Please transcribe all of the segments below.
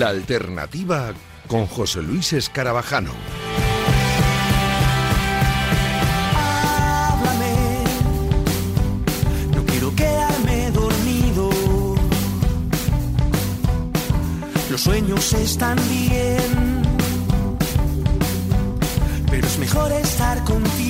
La alternativa con José Luis Escarabajano. Háblame, no quiero quedarme dormido. Los sueños están bien, pero es mejor estar contigo.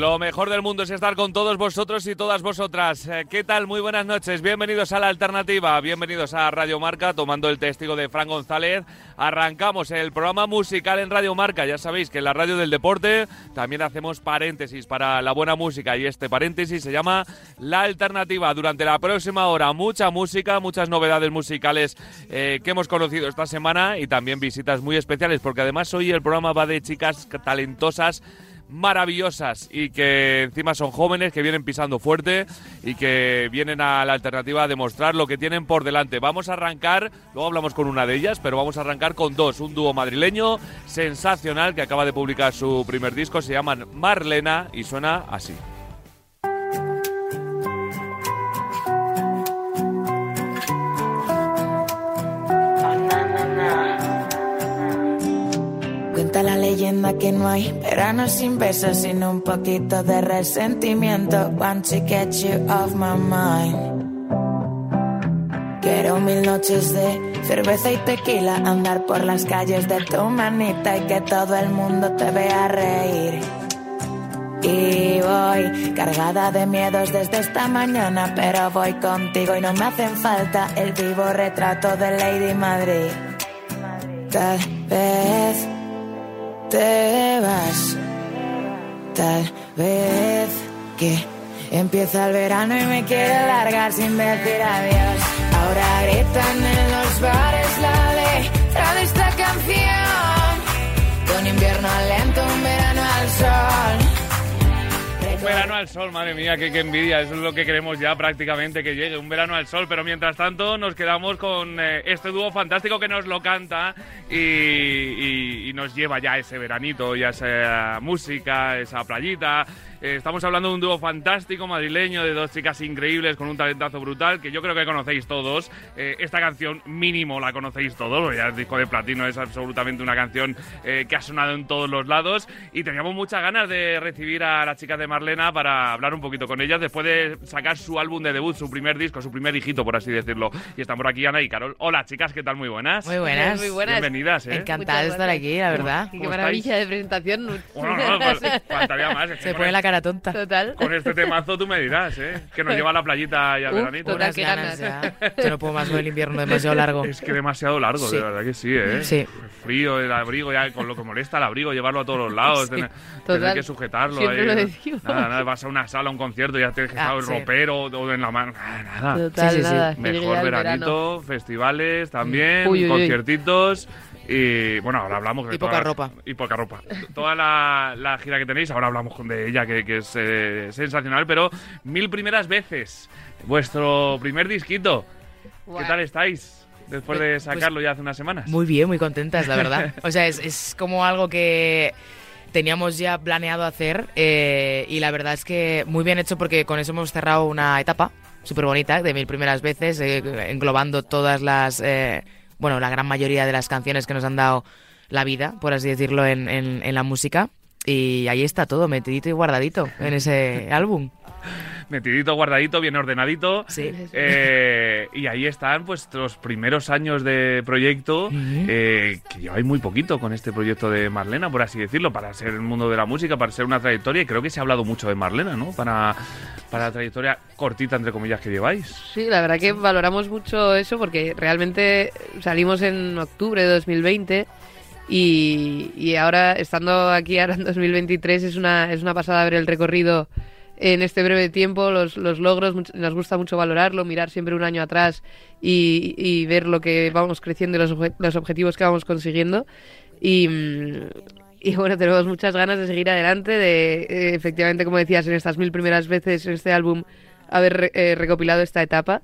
Lo mejor del mundo es estar con todos vosotros y todas vosotras. Eh, ¿Qué tal? Muy buenas noches. Bienvenidos a la alternativa. Bienvenidos a Radio Marca, tomando el testigo de Fran González. Arrancamos el programa musical en Radio Marca. Ya sabéis que en la radio del deporte también hacemos paréntesis para la buena música y este paréntesis se llama La Alternativa. Durante la próxima hora, mucha música, muchas novedades musicales eh, que hemos conocido esta semana y también visitas muy especiales, porque además hoy el programa va de chicas talentosas maravillosas y que encima son jóvenes que vienen pisando fuerte y que vienen a la alternativa a demostrar lo que tienen por delante. Vamos a arrancar, luego hablamos con una de ellas, pero vamos a arrancar con dos. Un dúo madrileño sensacional que acaba de publicar su primer disco, se llaman Marlena y suena así. Cuenta la leyenda que no hay verano sin besos, sino un poquito de resentimiento. Want to get you off my mind. Quiero mil noches de cerveza y tequila, andar por las calles de tu manita y que todo el mundo te vea reír. Y voy cargada de miedos desde esta mañana, pero voy contigo y no me hacen falta el vivo retrato de Lady Madrid. Tal vez te vas. Tal vez que empieza el verano y me quiero largar sin decir adiós. Ahora gritan en los bares la letra de esta canción. Con invierno lento, Un verano al sol, madre mía, qué, envidia. Eso es lo que queremos ya prácticamente que llegue, un verano al sol. Pero mientras tanto nos quedamos con eh, este dúo fantástico que nos lo canta y, y- y nos lleva ya ese veranito, ya esa música, esa playita. Eh, estamos hablando de un dúo fantástico madrileño, de dos chicas increíbles con un talentazo brutal que yo creo que conocéis todos. Eh, esta canción mínimo la conocéis todos, ya el disco de platino es absolutamente una canción eh, que ha sonado en todos los lados y teníamos muchas ganas de recibir a las chicas de Marlena para hablar un poquito con ellas después de sacar su álbum de debut, su primer disco, su primer hijito, por así decirlo. Y están por aquí Ana y Carol. Hola chicas, ¿qué tal? Muy buenas. Muy buenas. Muy buenas. Bienvenidas, ¿eh? Encantada de estar aquí, la verdad. Qué ¿Cómo maravilla de presentación. Bueno, no, pues, faltaría más. Se pone la cara tonta. Total. Con este temazo tú me dirás, ¿eh? Que nos lleva a la playita y al Uf, veranito. total. Ganas ganas. ya. Yo no puedo más con el invierno demasiado largo. Es que demasiado largo, Sí. de verdad que sí, ¿eh? Sí. El frío, el abrigo, ya con lo que molesta el abrigo, llevarlo a todos los lados, Sí. tener, Total. tener que sujetarlo. Siempre ahí. lo decimos. Nada, nada, vas a una sala, a un concierto, ya tienes que Ah, estar el sí. ropero o en la mano. Nada, nada. Total, Sí, sí, sí. nada. Mejor veranito, verano. festivales también, Uy, uy, uy. Y bueno, ahora hablamos de Y poca ropa. Y poca ropa. Toda la, la gira que tenéis, ahora hablamos con- de ella, que, que es eh, sensacional, pero mil primeras veces. Vuestro primer disquito. ¿Qué tal estáis? Después de Pues- sacarlo ya hace unas semanas. Muy bien, muy contentas, la verdad. O sea, es, es como algo que teníamos ya planeado hacer eh, y la verdad es que muy bien hecho porque con eso hemos cerrado una etapa súper bonita de mil primeras veces, eh, englobando todas las, eh, bueno, la gran mayoría de las canciones que nos han dado la vida, por así decirlo, en, en- en la música. Y ahí está todo, metidito y guardadito en ese álbum. Metidito, guardadito, bien ordenadito. Sí. Eh, y ahí están pues los primeros años de proyecto, Ujú. eh, que lleváis muy poquito con este proyecto de Marlena, por así decirlo, para ser el mundo de la música, para ser una trayectoria, y creo que se ha hablado mucho de Marlena, ¿no? Para, para la trayectoria cortita, entre comillas, que lleváis. Sí, la verdad que valoramos mucho eso porque realmente salimos en octubre de 2020 y, y ahora estando aquí ahora en 2023 es una, es una pasada ver el recorrido en este breve tiempo, los, los logros, nos gusta mucho valorarlo, mirar siempre un año atrás y, y ver lo que vamos creciendo y los, los objetivos que vamos consiguiendo. Y, mm, y bueno, tenemos muchas ganas de seguir adelante, de eh, efectivamente, como decías, en estas mil primeras veces en este álbum haber eh, recopilado esta etapa.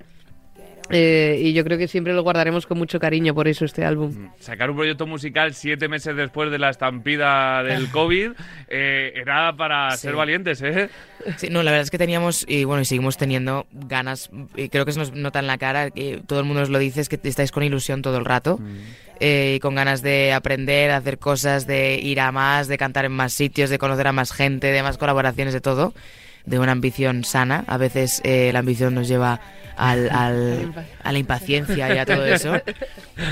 Eh, y yo creo que siempre lo guardaremos con mucho cariño por eso este álbum. Mm, Sacar un proyecto musical siete meses después de la estampida del COVID eh, era para Sí. ser valientes, ¿eh? Sí, no, la verdad es que teníamos, y bueno, y seguimos teniendo ganas, y creo que se nos nota en la cara, que todo el mundo nos lo dice, es que estáis con ilusión todo el rato, eh, y con ganas de aprender, de hacer cosas, de ir a más, de cantar en más sitios, de conocer a más gente, de más colaboraciones, de todo, de una ambición sana. A veces eh, la ambición nos lleva al, al- a la impaciencia y a todo eso.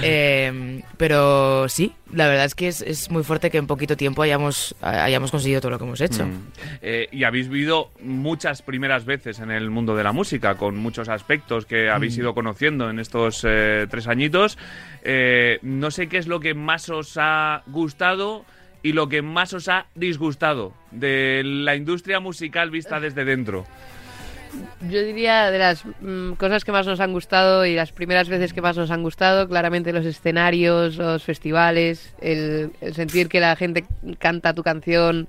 Eh, pero sí, la verdad es que es, es muy fuerte que en poquito tiempo hayamos, hayamos conseguido todo lo que hemos hecho. Mm. Eh, y habéis vivido muchas primeras veces en el mundo de la música, con muchos aspectos que habéis ido conociendo en estos eh, tres añitos. Eh, no sé qué es lo que más os ha gustado y lo que más os ha disgustado de la industria musical vista desde dentro. Yo diría de las mm, cosas que más nos han gustado y las primeras veces que más nos han gustado, claramente los escenarios, los festivales, el, el sentir que la gente canta tu canción,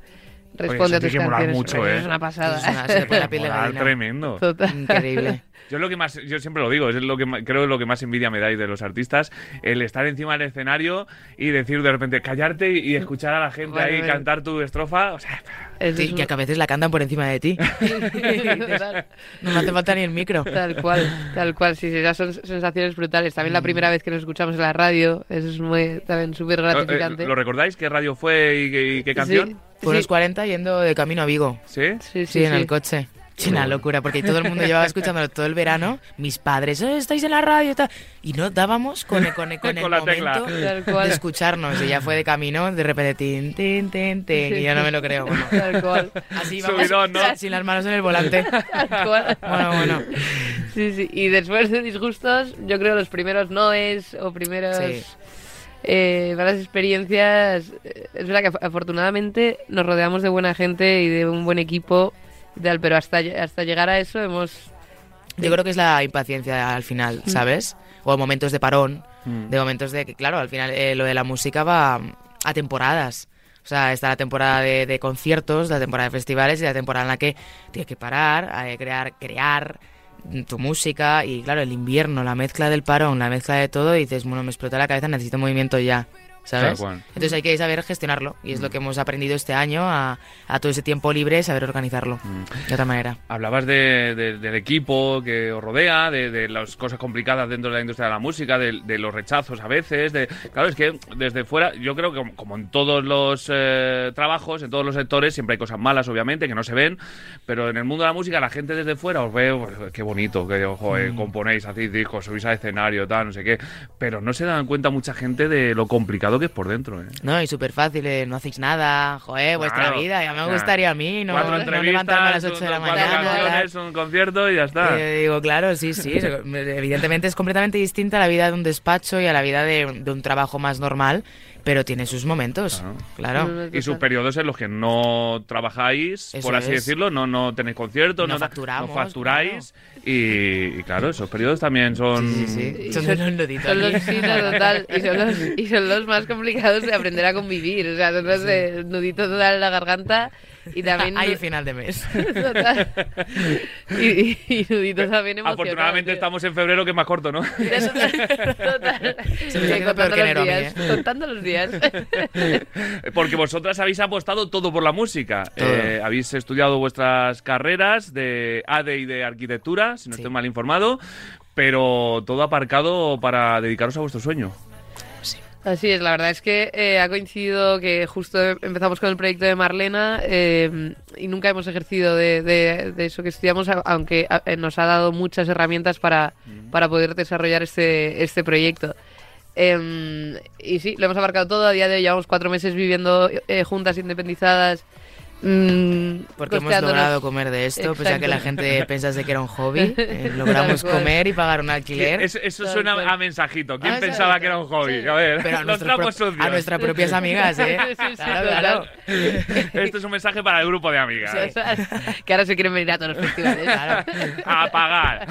responde a tus que canciones. mucho, ¿eh? Es una pasada. Es una- se te pone la piel de Molar gallina. tremendo. Total. Increíble. Yo lo que más, yo siempre lo digo, es lo que creo que lo que más envidia me dais de los artistas, el estar encima del escenario y decir de repente callarte y, escuchar a la gente ahí bueno. cantar tu estrofa, o sea, Eso Sí, es que un- a veces la cantan por encima de ti. No me hace falta ni el micro. Tal cual, tal cual, sí, sí, esas son sensaciones brutales. También Mm. la primera vez que nos escuchamos en la radio, eso es muy, también súper gratificante. Eh, ¿Lo recordáis? ¿Qué radio fue y qué, y qué canción? Sí, Por sí, los 40 yendo de camino a Vigo. ¿Sí? sí, sí, Sí, en sí. el coche. Sí, una locura, porque todo el mundo llevaba escuchándolo todo el verano. Mis padres, "Eh, estáis en la radio y tal. Y no dábamos con, con, con, Con el tecla. momento de escucharnos. Y ya fue de camino, de repente, tin, tin, tin, tin. Y yo no me lo creo. Bueno, Tal cual. así vamos, Subidón, ¿no? sin las manos en el volante. Tal cual. Bueno, bueno. Sí, sí. Y después de disgustos, yo creo los primeros noes o primeros Sí. eh, malas experiencias. eh, Es verdad que af- afortunadamente nos rodeamos de buena gente y de un buen equipo y tal, pero hasta, hasta llegar a eso hemos... Yo creo que es la impaciencia al final, ¿sabes? O momentos de parón, Mm. de momentos de que, claro, al final eh, lo de la música va a temporadas. O sea, está la temporada de, de conciertos, la temporada de festivales y la temporada en la que tienes que parar, crear, crear tu música y claro, el invierno, la mezcla del parón, la mezcla de todo y dices, bueno, me explota la cabeza, necesito movimiento ya. Entonces hay que saber gestionarlo y es lo que hemos aprendido este año a, a todo ese tiempo libre, saber organizarlo de otra manera. Hablabas de- de- del equipo que os rodea, de, de las cosas complicadas dentro de la industria de la música, de, los rechazos a veces. De, claro, es que desde fuera, yo creo que como, en todos los eh, trabajos, en todos los sectores, siempre hay cosas malas, obviamente, que no se ven, pero en el mundo de la música la gente desde fuera os ve, pues, qué bonito, que ojo, eh, componéis, hacéis discos, subís al escenario, tal, no sé qué, pero no se dan cuenta mucha gente de lo complicado que es por dentro. ¿eh? No, y súper fácil, eh, no hacéis nada, joder, vuestra Claro. vida, ya me Claro. gustaría a mí, no, Cuatro no levantarme a las 8 de la mañana. un concierto y ya está. Eh, digo, claro, sí, sí, evidentemente es completamente distinta a la vida de un despacho y a la vida de, de un trabajo más normal, pero tiene sus momentos, Claro. claro. y sus periodos en los que no trabajáis, Eso por así es. decirlo, no, no tenéis conciertos, No no, facturamos, no facturáis. Y, y claro, esos periodos también son... Sí, sí, sí. Son son- unos nuditos Son los, sí, no, total, y son, los, y son los más complicados de aprender a convivir. O sea, son los de nudito total en la garganta y también. Ahí final de mes. Total. Y, y, y nudito también emocionado. Afortunadamente tío. estamos en febrero, que es más corto, ¿no? Total. Se me está peor contando que enero a los mí, días. ¿eh? Contando los días. Porque vosotras habéis apostado todo por la música. Todo. Eh, habéis estudiado vuestras carreras de ADE y de arquitectura, si no Sí. estoy mal informado, pero todo aparcado para dedicaros a vuestro sueño. Así es, la verdad es que eh, ha coincidido que justo empezamos con el proyecto de Marlena eh, y nunca hemos ejercido de, de- de eso que estudiamos, aunque nos ha dado muchas herramientas para, para poder desarrollar este, este proyecto. Em, y sí, lo hemos abarcado todo. A día de hoy llevamos cuatro meses viviendo eh, juntas, independizadas. Mm, Porque hemos logrado comer de esto, pese a que la gente pensase que era un hobby. eh, logramos comer y pagar un alquiler. Es- eso Tal suena cual. a mensajito. ¿Quién Ah, pensaba que era un hobby? Sí. A ver, Pero a, los nuestros trapos pro- sucios. a nuestras propias amigas, ¿eh? Sí, sí, sí, claro. Esto es un mensaje para el grupo de amigas. que ahora se quieren venir a todos los festivales. Claro. A pagar.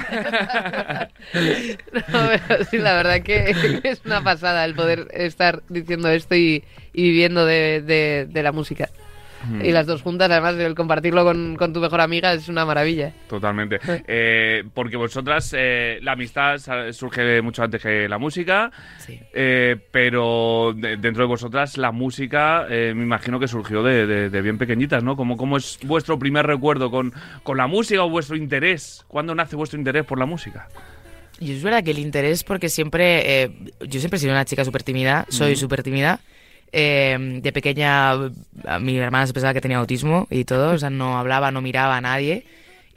No, pero sí, la verdad que es una pasada el poder estar diciendo esto y, y viviendo de, de- de la música. Y las dos juntas, además el compartirlo con, con tu mejor amiga es una maravilla. Totalmente. Eh, porque vosotras, eh, la amistad surge mucho antes que la música, Sí. eh, pero de- dentro de vosotras la música eh, me imagino que surgió de, de- de bien pequeñitas, ¿no? ¿Cómo, ¿Cómo es vuestro primer recuerdo con, con la música o vuestro interés? ¿Cuándo nace vuestro interés por la música? Y es verdad que el interés, porque siempre. eh, yo siempre he sido una chica súper tímida, soy súper tímida. Eh, de pequeña, a mi hermana se pensaba que tenía autismo y todo, o sea, no hablaba, no miraba a nadie.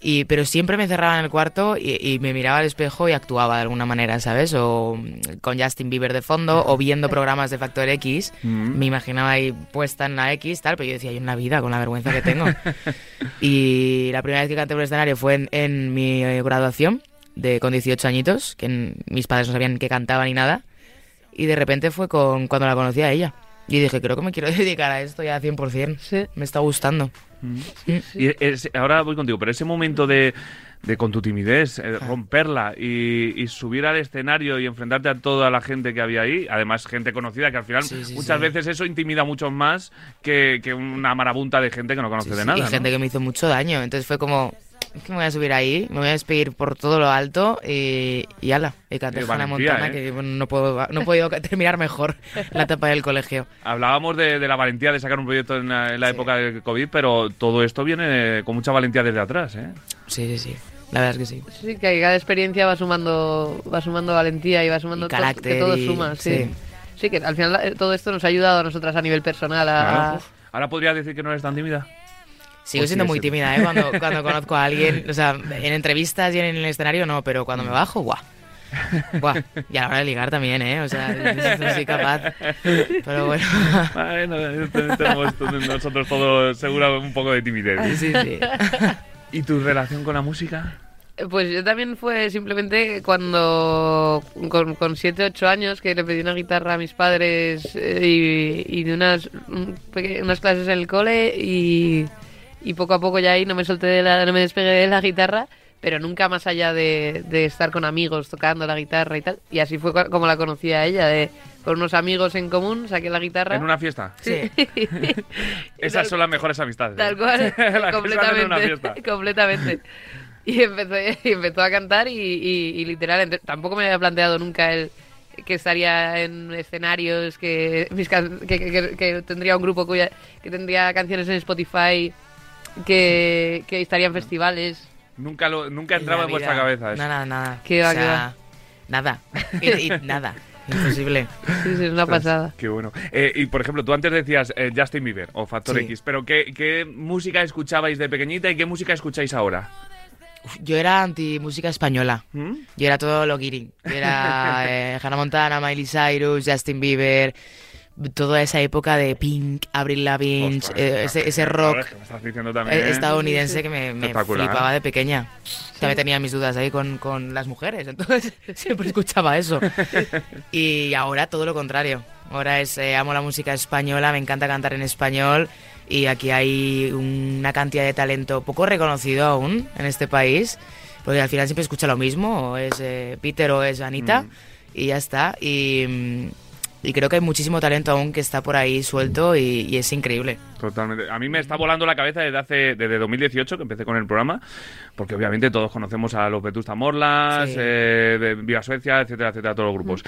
Y, pero siempre me cerraba en el cuarto y, y me miraba al espejo y actuaba de alguna manera, ¿sabes? O mm, con Justin Bieber de fondo, o viendo programas de Factor X. Me imaginaba ahí puesta en la X, tal, pero yo decía, hay una vida con la vergüenza que tengo. y la primera vez que canté por el escenario fue en, en mi eh, graduación, de, con 18 añitos, que en- mis padres no sabían que cantaba ni nada. Y de repente fue con cuando la conocí a ella. Y dije, creo que me quiero dedicar a esto ya 100%. Sí. Me está gustando. Y es- ahora voy contigo, pero ese momento de, de con tu timidez, eh, romperla y, y subir al escenario y enfrentarte a toda la gente que había ahí, además gente conocida que al final Sí, sí, muchas sí. veces eso intimida mucho más que, que una marabunta de gente que no conoce Sí, de sí, nada. y ¿no? gente que me hizo mucho daño. Entonces fue como, es que me voy a subir ahí, me voy a despedir por todo lo alto y, y ala. Y Hannah valentía, Montana, ¿eh? que bueno, no, puedo, no he podido terminar mejor la etapa del colegio. Hablábamos de, de la valentía de sacar un proyecto en la, en la Sí. época del COVID, pero todo esto viene con mucha valentía desde atrás, ¿eh? Sí, sí, sí. La verdad es que sí. Sí, que cada experiencia va sumando, va sumando valentía y va sumando Y carácter que todo y- suma, sí. sí. sí. que al final eh, todo esto nos ha ayudado a nosotras a nivel personal a, Claro. Ahora podrías decir que no eres tan tímida. Sigo Pues siendo muy tímida, ¿eh? Cuando, cuando conozco a alguien, o sea, en entrevistas y en el escenario no, pero cuando me bajo, guau. Guau. Y a la hora de ligar también, ¿eh? O sea, no soy capaz. Pero bueno. Bueno, tenemos nosotros todos seguro un poco de timidez. Sí, sí. ¿Y tu relación con la música? Pues yo también fue simplemente cuando, con, con 7, 8 años, que le pedí una guitarra a mis padres eh, y, y de unas, unas clases en el cole y, y poco a poco ya ahí no me solté de la, no me despegué de la guitarra, pero nunca más allá de, de estar con amigos tocando la guitarra y tal. Y así fue co- como la conocí a ella, de con unos amigos en común, saqué la guitarra. ¿En una fiesta? Sí. Esas son las mejores amistades. Tal ¿eh? cual, una completamente, fiesta. completamente. Y empezó, y empezó a cantar y, y- y literal, tampoco me había planteado nunca el que estaría en escenarios, que, mis can- que, que- que- que tendría un grupo cuya, que tendría canciones en Spotify, que, que estaría en festivales. Nunca, lo, nunca entraba la en vuestra cabeza eso. Nada, nada. Qué va, O qué sea, va. Nada. Y, y nada. Imposible. Sí, sí, es una pasada. Qué bueno. Eh, y por ejemplo, tú antes decías eh, Justin Bieber o Factor Sí. X, pero ¿qué, ¿qué música escuchabais de pequeñita y qué música escucháis ahora? Uf, Yo era anti música española. ¿Mm? Yo era todo lo guiri. Yo era eh, Hannah Montana, Miley Cyrus, Justin Bieber. Toda esa época de Pink, Avril Lavigne, eh, ese, ese rock eh, estadounidense que me, me flipaba de pequeña. También tenía mis dudas ahí con, con las mujeres, entonces siempre escuchaba eso. Y ahora todo lo contrario. Ahora es eh, amo la música española, me encanta cantar en español y aquí hay una cantidad de talento poco reconocido aún en este país, porque al final siempre escucha lo mismo, o es eh, Peter o es Anita Mm. y ya está. Y, mm, y creo que hay muchísimo talento aún que está por ahí suelto y, y es increíble. Totalmente. A mí me está volando la cabeza desde hace desde 2018 que empecé con el programa, porque obviamente todos conocemos a los Vetusta Morlas, Sí. eh, Viva Suecia, etcétera, etcétera, todos los grupos.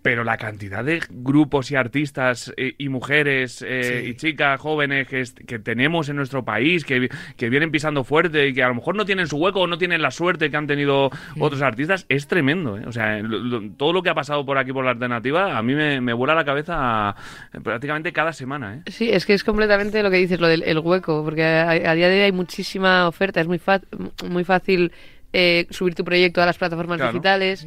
Pero la cantidad de grupos y artistas eh, y mujeres eh, Sí. y chicas jóvenes que, tenemos en nuestro país, que, que vienen pisando fuerte y que a lo mejor no tienen su hueco o no tienen la suerte que han tenido otros artistas, es tremendo. ¿eh? O sea, lo- lo- todo lo que ha pasado por aquí por la alternativa, a mí me, me vuela la cabeza eh, prácticamente cada semana. ¿eh? Sí, es que es completamente lo que dices, lo del el hueco, porque a, a día de hoy hay muchísima oferta, es muy, fa- muy fácil eh, subir tu proyecto a las plataformas Claro. digitales,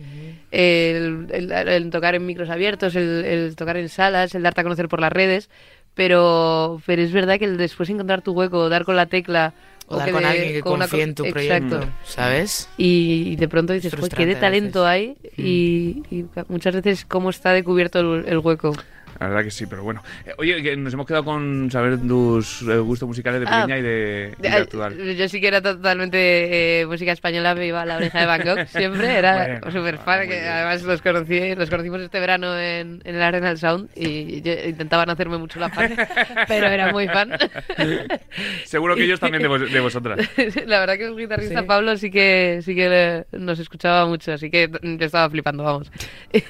el, el- el tocar en micros abiertos, el, el tocar en salas, el darte a conocer por las redes, pero, pero es verdad que el después encontrar tu hueco, dar con la tecla... O dar que con de- alguien que con confíe co- en tu Exacto. proyecto, ¿sabes? Y, y de pronto dices, Es "Joder, qué de talento veces". hay y, y muchas veces cómo está descubierto el hueco. La verdad que sí, pero bueno. Eh, oye, que nos hemos quedado con saber tus eh, gustos musicales de Ah, pequeña y de, y de actual. Yo sí que era totalmente eh, música española, me iba a la oreja de Bangkok siempre, era Bueno, súper ah, fan, muy que además los conocí, los conocimos este verano en, en el Arenal Sound y yo, intentaban hacerme mucho la fan, pero era muy fan. Seguro que ellos también de, vos- de vosotras. la verdad que el guitarrista Sí. Pablo sí que sí que le- nos escuchaba mucho, así que yo estaba flipando, vamos. Es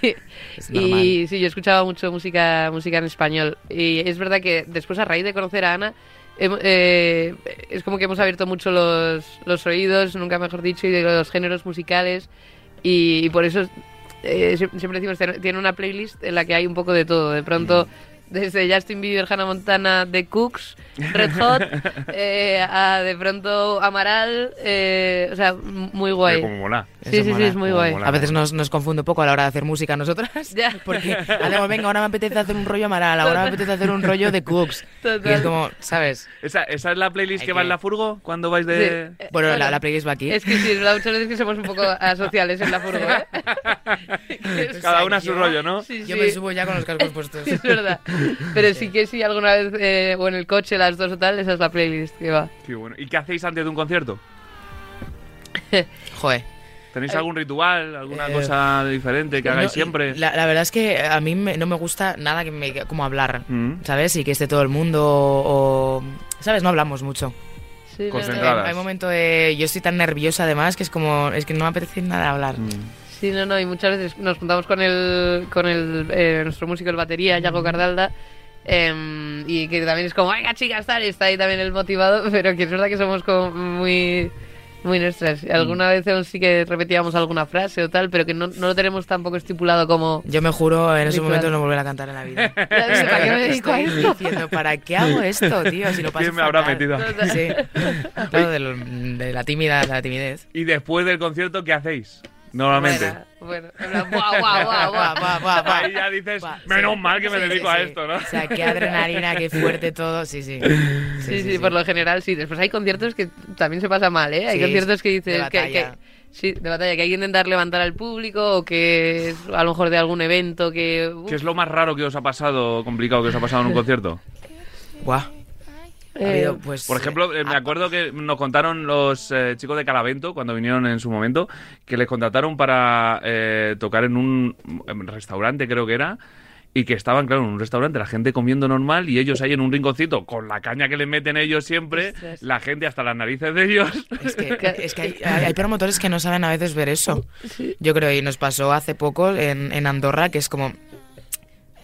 y sí, yo escuchaba mucho música música en español. Y es verdad que después a raíz de conocer a Ana eh, es como que hemos abierto mucho los, los oídos, nunca mejor dicho, y de los géneros musicales. Y, y por eso eh, sie- siempre decimos tiene- tiene una playlist en la que hay un poco de todo. De pronto desde Justin Bieber, Hannah Montana, The Cooks, Red Hot, eh, a de pronto Amaral, eh, o sea, muy guay. Como mola. Sí, Eso sí, sí, es muy Como guay. mola. A veces nos, nos confunde un poco a la hora de hacer música nosotras. Ya. Porque hacemos, venga, ahora me apetece hacer un rollo amaral, ahora me apetece hacer un rollo de cooks. Total. Y es como, ¿sabes? ¿Esa, esa es la playlist que va en la furgo cuando vais de...? Bueno, la, la playlist va aquí. Es que sí, muchas veces que somos un poco asociales en la furgo, ¿eh? Cada una a su rollo, ¿no? Sí, Yo me subo ya con los cascos puestos. Es verdad. Pero sí que sí, alguna vez, eh, o en el coche, las dos o tal, esa es la playlist que va. Qué bueno. ¿Y qué hacéis antes de un concierto? Joder. ¿Tenéis algún ritual, alguna Eh, cosa diferente que hagáis No, siempre? La, la verdad es que a mí me- no me gusta nada que me como hablar, Mm. ¿sabes? Y que esté todo el mundo o... ¿Sabes? No hablamos mucho. Sí, no, no, Concentrada. Hay, hay momento de... Yo estoy tan nerviosa además que es como... Es que no me apetece nada hablar. Mm. Sí, no, no, y muchas veces nos juntamos con el, con el, eh, nuestro músico, el batería, Yago Cardalda, em, y que también es como, venga chicas, tal, y está ahí también el motivado, pero que es verdad que somos como muy, muy nuestras. Alguna vez aún sí que repetíamos alguna frase o tal, pero que no, no lo tenemos tampoco estipulado como... Yo me juro en ese momento no volver a cantar en la vida. Sé, ¿Para qué me dedico a esto? diciendo, ¿para qué hago esto, tío? Si lo paso ¿Quién me habrá fatal. metido aquí? Sí. Claro, de, lo- de la tímida, de la timidez. ¿Y después del concierto qué hacéis? Normalmente. Bueno, bueno, guau, guau, guau, guau. Buah, buah, buah. Ahí ya dices, Buah, menos sí. mal que me Sí, dedico sí, a esto, ¿no? O sea, qué adrenalina, qué fuerte todo. Sí, sí. Sí, sí, por lo general sí. Después hay conciertos que también se pasa mal, ¿eh? Hay Sí, conciertos que dices que, sí, de batalla, que hay que intentar levantar al público o que es a lo mejor de algún evento que uf, ¿Qué es lo más raro que os ha pasado, complicado que os ha pasado en un concierto? Buah. Ha eh, habido, pues, Por ejemplo, eh, me acuerdo que nos contaron los eh, chicos de Calavento, cuando vinieron en su momento, que les contrataron para eh, tocar en un restaurante, creo que era, y que estaban, claro, en un restaurante, la gente comiendo normal y ellos ahí en un rinconcito, con la caña que les meten ellos siempre, Ostras. la gente hasta las narices de ellos. Es que, es que hay, hay- hay promotores que no saben a veces ver eso. Yo creo, y nos pasó hace poco en, en Andorra, que es como...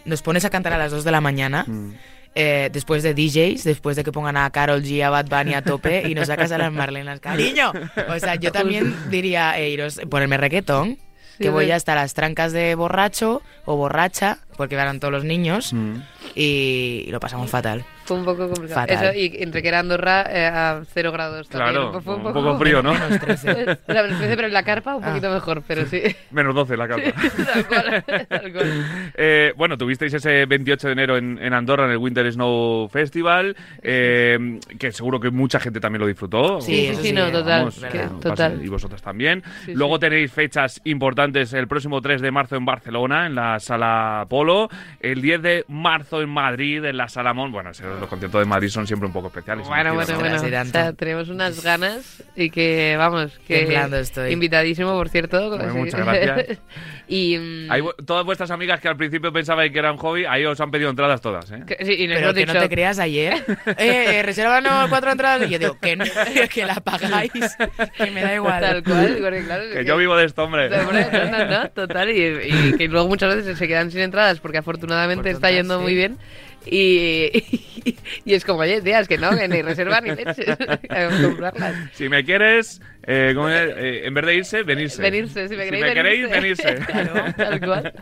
Nos pones a cantar a las 2 de la mañana, Mm. Eh, después de DJs, después de que pongan a Carol G, a Bad Bunny a tope, y nos sacas a las Marlenas. ¡Cariño! O sea, yo también diría, eh, iros, ponerme reggaetón, Sí, que voy hasta las trancas de borracho o borracha, porque van todos los niños, Mm. y, y lo pasamos fatal. fue un poco complicado. Fatal. Eso, y entre que era Andorra eh, a cero grados también. Claro, fue un poco frío frío, ¿no? Menos 13. O sea, menos 13, pero en la carpa un Ah. poquito mejor, pero sí. Menos 12 la capa. tal cual, tal cual. Eh, bueno, tuvisteis ese 28 de enero en, en Andorra en el Winter Snow Festival, eh, que seguro que mucha gente también lo disfrutó. Sí, Sí, sí, sí, no, total. Vamos, que- total. pasa- y vosotras también. Sí, Luego sí. tenéis fechas importantes el próximo 3 de marzo en Barcelona, en la Sala Polo. El 10 de marzo en Madrid, en la Sala Mon. Bueno, los conciertos de Madrid son siempre un poco especiales. Bueno, bueno, ¿no? bueno. O sea, tenemos unas ganas y que, vamos, que... Estoy. Invitadísimo, por cierto. Bueno, sí. muchas gracias. y... mm, vu- todas vuestras amigas que al principio pensabais que eran hobby, ahí os han pedido entradas todas, ¿eh? que- sí, y Pero que dicho... no te creas ayer. Eh, eh, reservanos cuatro entradas. Y yo digo, que no, que la pagáis. Que me da igual. Tal cual, porque claro... es Que yo vivo de esto, hombre. Hombre, no, no, no, total, y, y que luego muchas veces se quedan sin entradas porque afortunadamente Por está yendo sí. muy bien. Y, y, es como, oye, tía, es que no, que ni reservar ni leches. Comprarlas. Si me quieres, eh, ¿cómo es? Eh, en vez de irse, venirse. Venirse, si me queréis, queréis, venirse. venirse. Claro, tal cual.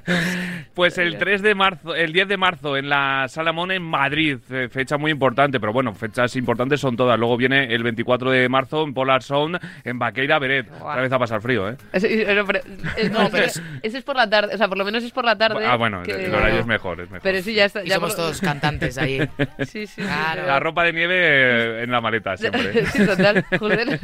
Pues el 3 de marzo, el 10 de marzo en la Sala Mon en Madrid, eh, fecha muy importante, pero bueno, fechas importantes son todas. Luego viene el 24 de marzo en Polar Sound en Baqueira Beret. Guau. Otra vez a pasar frío, ¿eh? Pero- pero- es- No, pero ese, es por la tarde, o sea, por lo menos es por la tarde. Ah, bueno, que- el horario es mejor, es mejor. Pero sí, ya está. Y ya somos por- todos cantantes ahí. Sí, sí, sí. Claro. La ropa de nieve en la maleta siempre. Sí, total, joder.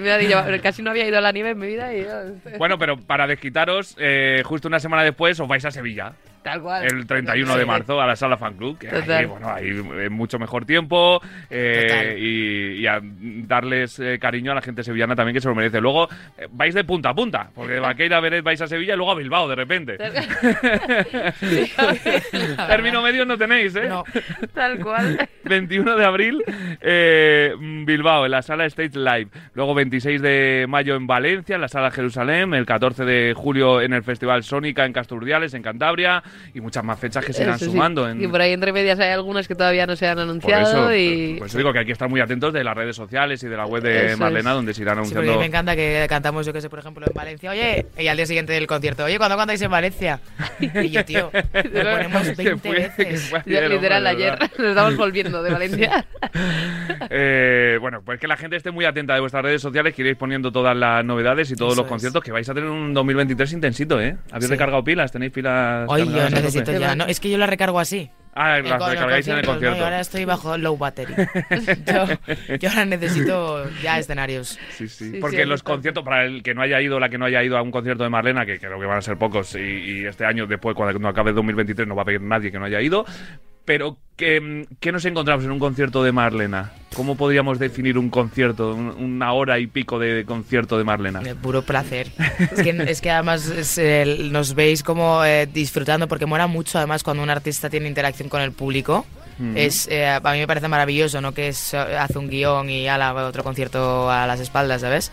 Casi no había ido a la nieve en mi vida y yo- Bueno, pero para desquitaros, eh, justo una semana después os vais a Sevilla. Tal cual. el 31 de marzo a la sala fan club, que Total. ahí, bueno, hay mucho mejor tiempo eh, y, y a darles eh, cariño a la gente sevillana también que se lo merece. Luego eh, vais de punta a punta, porque de Vaqueira Veret vais a Sevilla y luego a Bilbao de repente. Término medio no tenéis, ¿eh? No, Tal cual. 21 de abril, eh, Bilbao, en la sala Stage Live. Luego 26 de mayo en Valencia, en la sala Jerusalén. El 14 de julio en el Festival Sónica en Casturdiales, en Cantabria. Y muchas más fechas que se irán sí. sumando. En... Y por ahí entre medias hay algunas que todavía no se han Por anunciado eso, y... por eso digo que hay que estar muy atentos de las redes sociales y de la web de Eso Marlena, es. donde se irán sí, anunciando. me encanta que cantamos, yo que sé, por ejemplo, en Valencia. Oye, y al día siguiente del concierto, oye, ¿cuándo cantáis en Valencia? Y yo, tío, lo ponemos Que 20 fue- veces. ayer, literal, hombre, ayer nos estamos volviendo de Valencia. Eh, bueno, pues que la gente esté muy atenta de vuestras redes sociales, que iréis poniendo todas las novedades y todos Eso los es. conciertos, que vais a tener un 2023 intensito, ¿eh? ¿Habéis Sí. recargado pilas? ¿Tenéis pilas? Hoy necesito ya. No, es que yo la recargo así. Ah, las los recargáis en el concierto. ahora estoy bajo low battery. yo, yo ahora necesito ya escenarios. Sí, sí. Sí, Porque sí, los conciertos, para el que no haya ido, la que no haya ido a un concierto de Marlena, que creo que van a ser pocos, y, y este año, después, cuando acabe 2023, no va a pedir nadie que no haya ido. Pero, ¿qué, qué nos encontramos en un concierto de Marlena? ¿Cómo podríamos definir un concierto, un- una hora y pico de concierto de Marlena? De puro placer. Es que, es que además es el- nos veis como eh, disfrutando, porque mola mucho además cuando un artista tiene interacción con el público. Es, eh, a mí me parece maravilloso, ¿no? Que es, eh, hace un guion y ala, otro concierto a las espaldas, ¿sabes?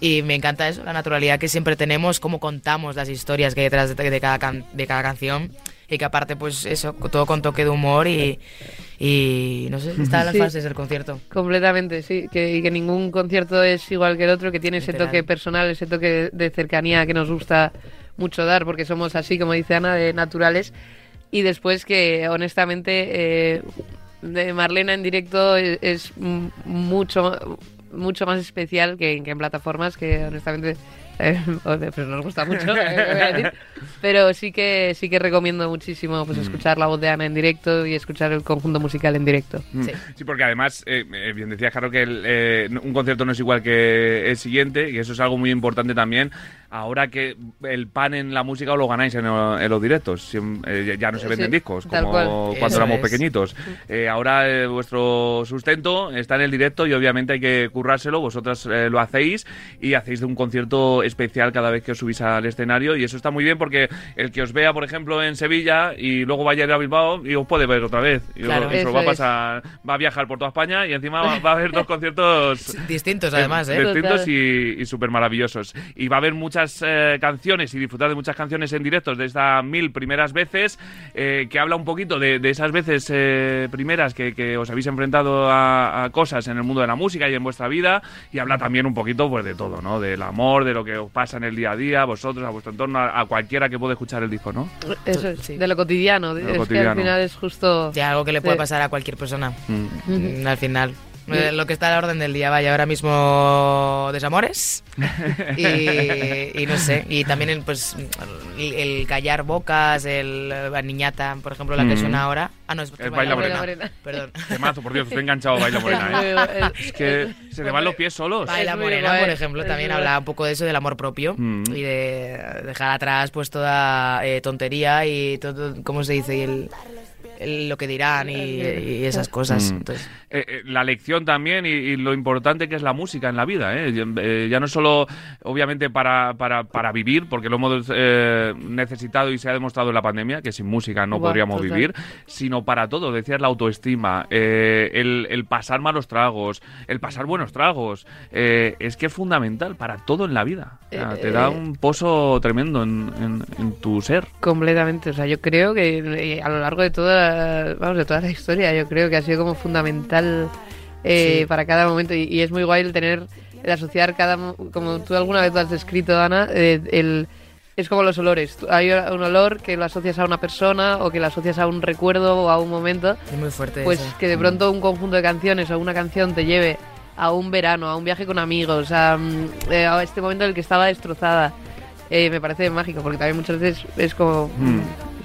Y me encanta eso, la naturalidad que siempre tenemos, cómo contamos las historias que hay detrás de, de cada, can- de cada canción. Y que aparte, pues eso, todo con toque de humor y, y no sé, está en las Sí. fases del concierto. Completamente, sí. Que, y que ningún concierto es igual que el otro, que tiene ese toque personal, ese toque de cercanía que nos gusta mucho dar, porque somos así, como dice Ana, de naturales. Y después que, honestamente, eh, de Marlena en directo es, es mucho mucho más especial que, que en plataformas, que honestamente eh, pues nos gusta mucho, ¿qué voy a decir? pero sí que sí que recomiendo muchísimo pues escuchar la voz de Ana en directo y escuchar el conjunto musical en directo. Mm. Sí. Sí, porque además, eh, eh, bien decías, Carlos, que el, eh, un concierto no es igual que el siguiente, y eso es algo muy importante también. Ahora que el pan en la música lo ganáis en, en los directos, eh, ya no se venden Sí, discos como cuando Eso éramos es. pequeñitos. Eh, ahora eh, vuestro sustento está en el directo y obviamente hay que currárselo, vosotras eh, lo hacéis y hacéis de un concierto especial cada vez que os subís al escenario y eso está muy bien porque el que os vea, por ejemplo, en Sevilla y luego vaya a ir a Bilbao y os puede ver otra vez. Y Claro. os- eso Eso va a es. pasar, va a viajar por toda España y encima va, va a haber dos conciertos Distintos además, ¿eh? distintos y, y súper maravillosos. Y va a haber muchas eh, canciones y disfrutar de muchas canciones en directos de estas mil primeras veces, eh, que habla un poquito de, de esas veces eh, primeras que, que os habéis enfrentado a, a cosas en el mundo de la música y en vuestra vida, y habla también un poquito pues de todo, ¿no? Del amor, de lo que os pasa en el día a día, a vosotros, a vuestro entorno, a, a cualquiera que puede escuchar el disco, ¿no? Eso es, Sí. de lo cotidiano. De lo es que al final es justo... De algo que le puede Sí. pasar a cualquier persona. Mm. Mm, Al final. Lo que está a la orden del día, vaya, ahora mismo desamores. y, y no sé. Y también el, pues, el, el callar bocas, el, la niñata, por ejemplo, la que Mm. suena ahora. Ah, no, es, Es Baila Morena. Morena. Perdón. Temazo, por Dios, estoy enganchado a Baila Morena, ¿eh? Es que se te van los pies solos. Baila Morena, por ejemplo, también habla un poco de eso, del amor propio Mm. y de dejar atrás pues toda eh, tontería y todo, ¿cómo se dice? Y el, el- lo que dirán y, y esas cosas. Mm. Entonces, Eh, eh, la lección también y, y lo importante que es la música en la vida. ¿eh? Ya- eh, ya no solo, obviamente, para, para, para vivir, porque lo hemos eh, necesitado y se ha demostrado en la pandemia, que sin música no podríamos total. vivir, sino para todo. Decías la autoestima, eh, el, el pasar malos tragos, el pasar buenos tragos. eh, es que es fundamental para todo en la vida. O sea, Eh, te da un pozo tremendo en, en- en tu ser. Completamente, o sea, yo creo que a lo largo de toda, vamos, de toda la historia, yo creo que ha sido como fundamental eh, Sí. para cada momento y, y es muy guay el tener, el asociar cada, mo- como tú alguna vez lo has descrito, Ana, eh, el, es como los olores. Hay un olor que lo asocias a una persona o que lo asocias a un recuerdo o a un momento, es muy fuerte pues eso. que de pronto un conjunto de canciones o una canción te lleve a un verano, a un viaje con amigos, a, mm, eh, a este momento en el que estaba destrozada. Eh, me parece mágico porque también muchas veces es como Mm.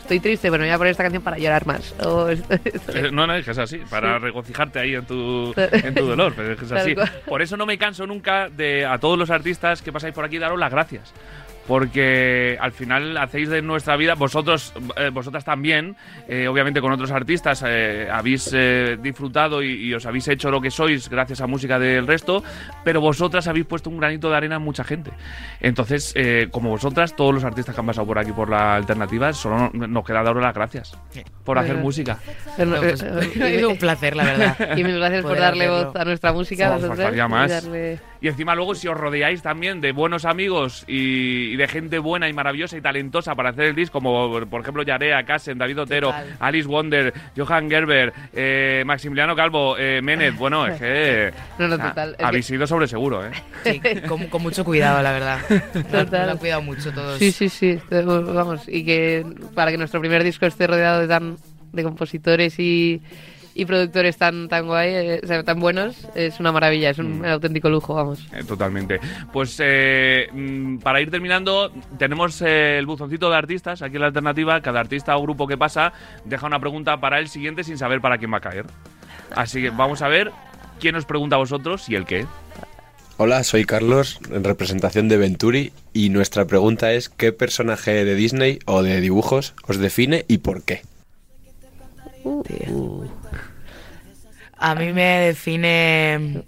Estoy triste, pero me voy a poner esta canción para llorar más. O esto- Eh, No, no, es que es así, para Sí. regocijarte ahí en tu, en tu dolor, pero es que es Tal así. Por eso no me canso nunca de a todos los artistas que pasáis por aquí daros las gracias. Porque al final hacéis de nuestra vida, vosotros, eh, vosotras también, eh, obviamente con otros artistas, eh, habéis eh, disfrutado y, y os habéis hecho lo que sois gracias a música del resto, pero vosotras habéis puesto un granito de arena en mucha gente. Entonces, eh, como vosotras, todos los artistas que han pasado por aquí por la alternativa, solo no- nos queda daros las gracias por hacer Bueno. música. No, pues, ha sido un placer, la verdad. Y mil gracias por darle hacerlo. voz a nuestra música. Pues vosotras, faltaría y más. darle- Y encima luego si os rodeáis también de buenos amigos y, y de gente buena y maravillosa y talentosa para hacer el disco, como por ejemplo Yarea, Kassen, David Otero, Total. Alice Wonder, Johan Gerber, eh, Maximiliano Calvo, eh, Menet, bueno, es que No, no, total, habéis ido sobre seguro, ¿eh? Sí, con, con mucho cuidado, la verdad. Nos, Total. nos han cuidado mucho todos. Sí, sí, sí. tenemos- Vamos, y que para que nuestro primer disco esté rodeado de tan de compositores y, y productores tan tan guay, eh, o sea, tan buenos, es una maravilla, es un Mm. auténtico lujo, vamos. Eh, Totalmente. Pues eh, mm, para ir terminando, tenemos eh, el buzoncito de artistas aquí en la alternativa. Cada artista o grupo que pasa deja una pregunta para el siguiente sin saber para quién va a caer. Así que vamos a ver quién os pregunta a vosotros y el qué. Hola, soy Carlos, en representación de Venturi, y nuestra pregunta es ¿qué personaje de Disney o de dibujos os define y por qué? A mí me define...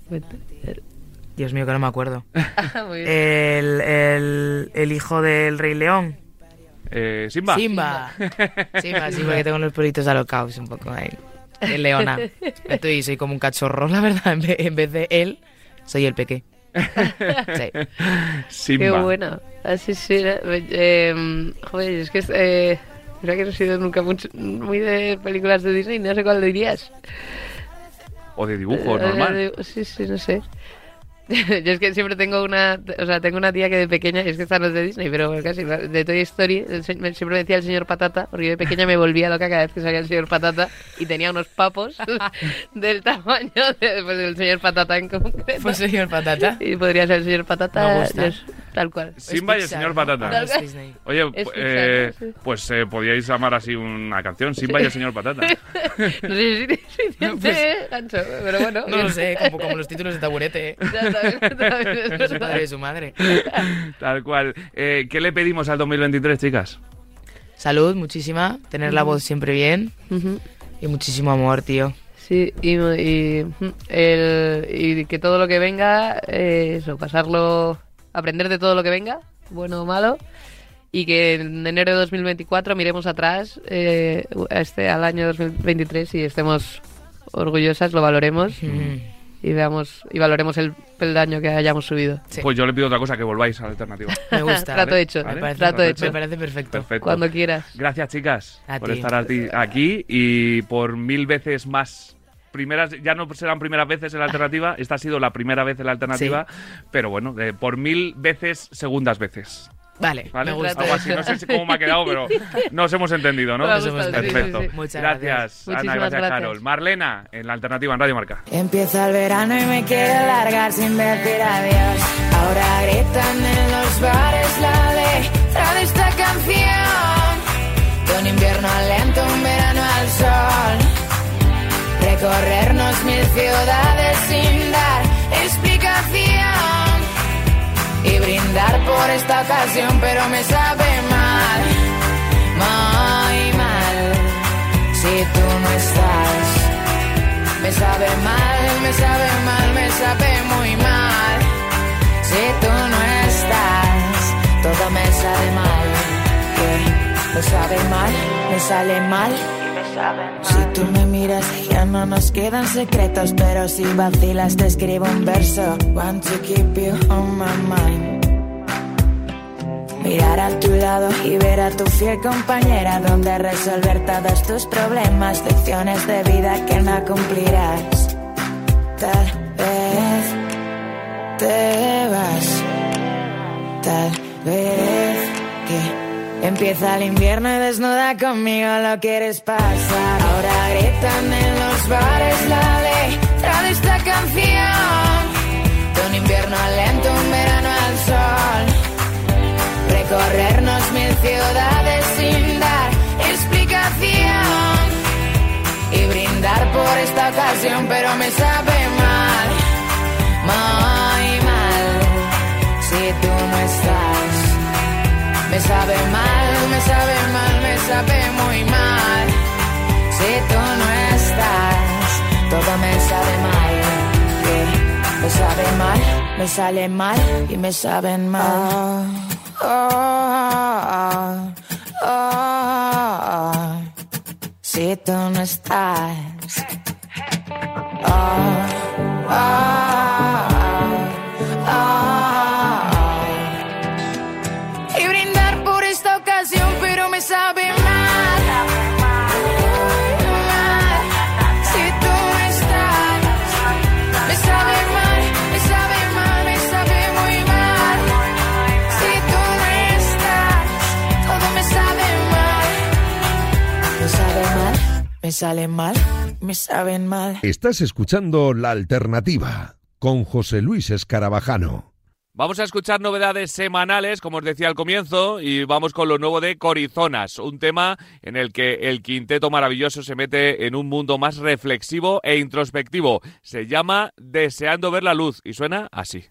Dios mío, que no me acuerdo. El, el, el hijo del Rey León. Eh, Simba. Simba. Simba, sí, porque tengo los pelitos alocados un poco ahí. El leona. Estoy, soy como un cachorro, la verdad. En vez, de él, soy el peque. Sí. Simba. Qué bueno. Así sí. eh, joder, es que es, eh, mira que no he sido nunca mucho, muy de películas de Disney, no sé cuál dirías. O de dibujo, Eh, normal. Sí, sí, no sé. Yo es que siempre tengo una, o sea, tengo una tía que de pequeña, es que están los de Disney, pero casi, de Toy Story, siempre me decía el señor Patata, porque yo de pequeña me volvía loca cada vez que salía el señor Patata y tenía unos papos del tamaño de- pues, del señor Patata en concreto. Pues señor Patata. y podría ser el señor Patata, Me gusta. es- tal cual. Simba y el señor ¿no? Patata. Es. Oye, Es pu- Pixar, eh, ¿no? Sí. pues eh, podíais llamar así una canción, Simba y el señor Patata. No sé si, si, tiene Pues- gancho, pero bueno. No lo sé, como, como los títulos de taburete. ¿eh? Ya, también- también es su padre y su madre. Tal cual. Eh, ¿Qué le pedimos al 2023, chicas? Salud, muchísima. Tener la voz siempre bien. Y muchísimo amor, tío. Sí, y, y, el, y que todo lo que venga, eh, eso, pasarlo, aprender de todo lo que venga, bueno o malo, y que en enero de 2024 miremos atrás eh, este, al año 2023 y estemos orgullosas, lo valoremos Mm. Y veamos y valoremos el peldaño que hayamos subido. Sí. Pues yo le pido otra cosa, que volváis a la alternativa. Me gusta. Trato ¿vale? hecho, Me ¿Vale? parece, trato Perfecto. hecho. me parece perfecto. Perfecto. Cuando quieras. Gracias, chicas, A por ti. estar aquí y por mil veces más. Primeras, ya no serán primeras veces en la alternativa, esta ha sido la primera vez en la alternativa, pero bueno, eh, por mil veces, segundas veces. Vale, ¿Vale? me gusta. Algo así, no sé si cómo me ha quedado, pero nos hemos entendido, ¿no? Nos hemos sí, Perfecto. sí, sí. Muchas gracias, gracias. Ana, gracias, gracias. Carol. Marlena, en la alternativa en Radio Marca. Empieza el verano y me quiero largar sin decir adiós. Ahora gritan en los bares la letra de esta canción. De un invierno lento, un verano al sol. Recorrernos mil ciudades sin dar explicación. Y brindar por esta ocasión, pero me sabe mal. Muy mal. Si tú no estás. Me sabe mal, me sabe mal, me sabe muy mal. Si tú no estás, todo me sale mal. Me sabe mal, me sale mal. Si tú me miras, ya no nos quedan secretos. Pero si vacilas, te escribo un verso. Want to keep you on my mind. Mirar a tu lado y ver a tu fiel compañera donde resolver todos tus problemas, lecciones de vida que no cumplirás. Empieza el invierno y desnuda conmigo lo quieres pasar. Ahora gritan en los bares la letra de esta canción. De un invierno lento, un verano al sol. Recorrernos mil ciudades sin dar explicación y brindar por esta ocasión, pero me sabe mal, muy mal. Si tú no estás, me sabe mal, me sabe mal, me sabe muy mal. Si tú no estás, todo me sabe mal. Me sabe mal, me sale mal y me saben mal. Ah, ah, ah. Si tú no estás. Me sale mal, me saben mal. Estás escuchando La Alternativa con José Luis Escarabajano. Vamos a escuchar novedades semanales, como os decía al comienzo, y vamos con lo nuevo de Corizonas, un tema en el que el quinteto maravilloso se mete en un mundo más reflexivo e introspectivo. Se llama Deseando ver la luz y suena así.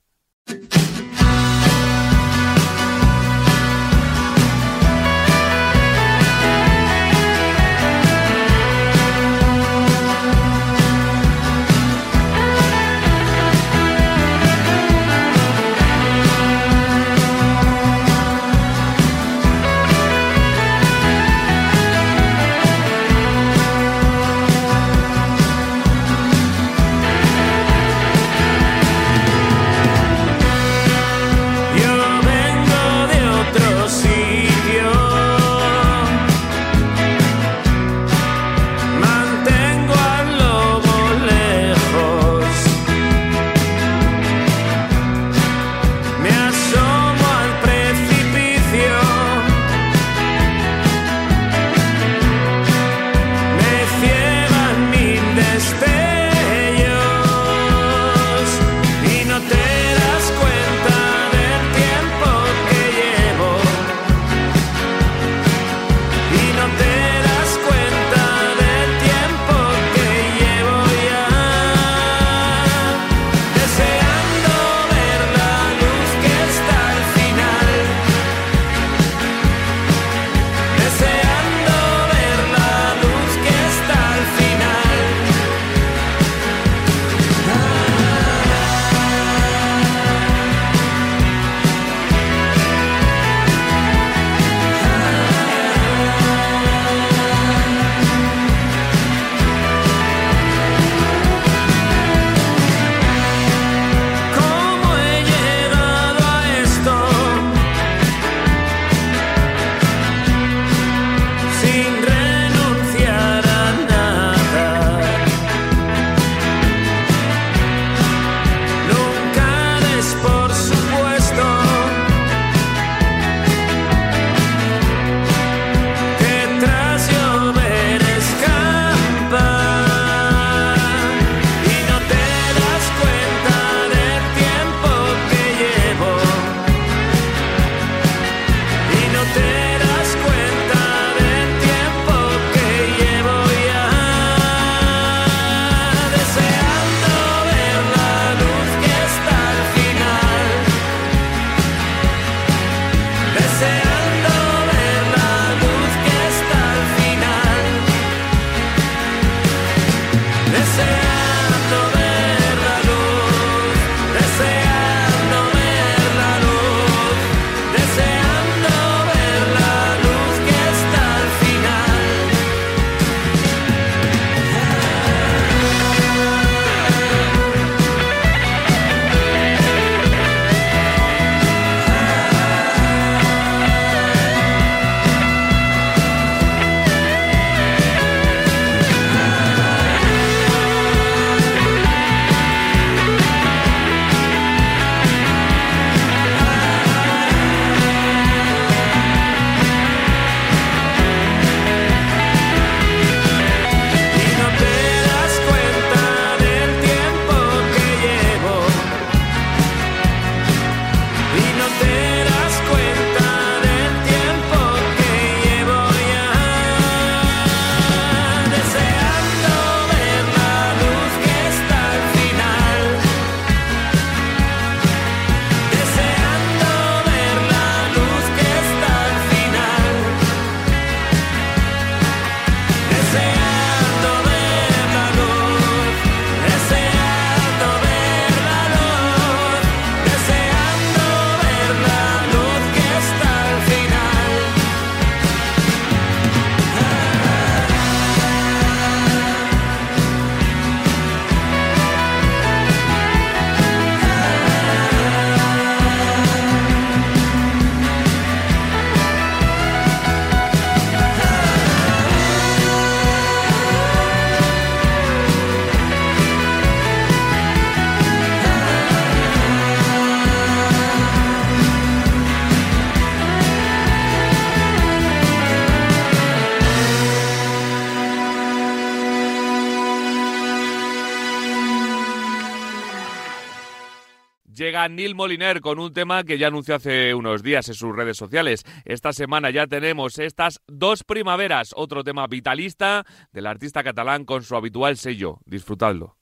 Llega Neil Moliner con un tema que ya anunció hace unos días en sus redes sociales. Esta semana ya tenemos estas dos primaveras, otro tema vitalista del artista catalán con su habitual sello. Disfrutadlo.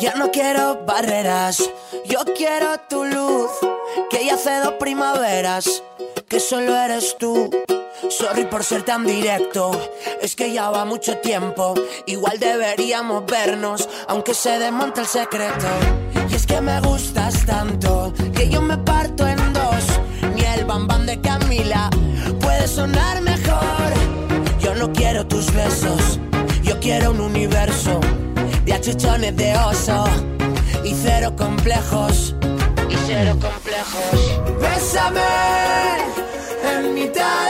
Ya no quiero barreras, yo quiero tu luz, que ya hace dos primaveras, que solo eres tú. Sorry por ser tan directo, es que ya va mucho tiempo, igual deberíamos vernos, aunque se desmonte el secreto. Es que me gustas tanto, que yo me parto en dos, ni el bambán de Camila puede sonar mejor. Yo no quiero tus besos, yo quiero un universo de achuchones de oso y cero complejos. Y cero complejos. Bésame en mitad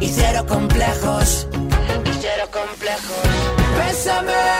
y cero complejos. Y cero complejos. Bésame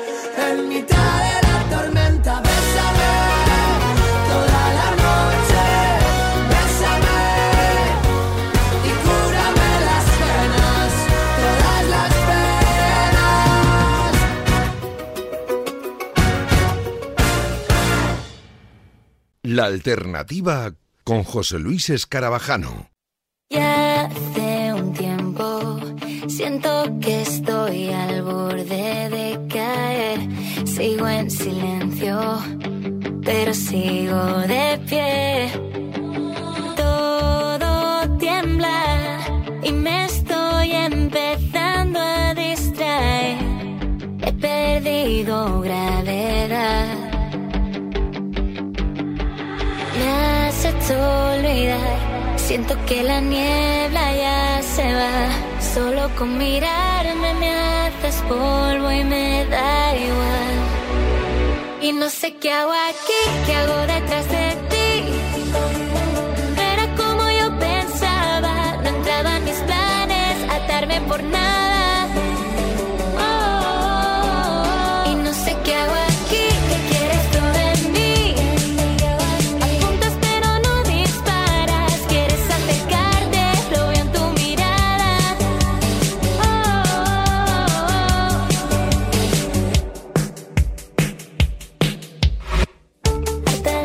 La alternativa con José Luis Escarabajano. Ya hace un tiempo siento que estoy al borde de caer. Sigo en silencio, pero sigo de pie. Todo tiembla y me estoy empezando a distraer. He perdido gravedad. Hecho olvidar. Siento que la niebla ya se va. Solo con mirarme me haces polvo y me da igual. Y no sé qué hago aquí, qué hago detrás de ti.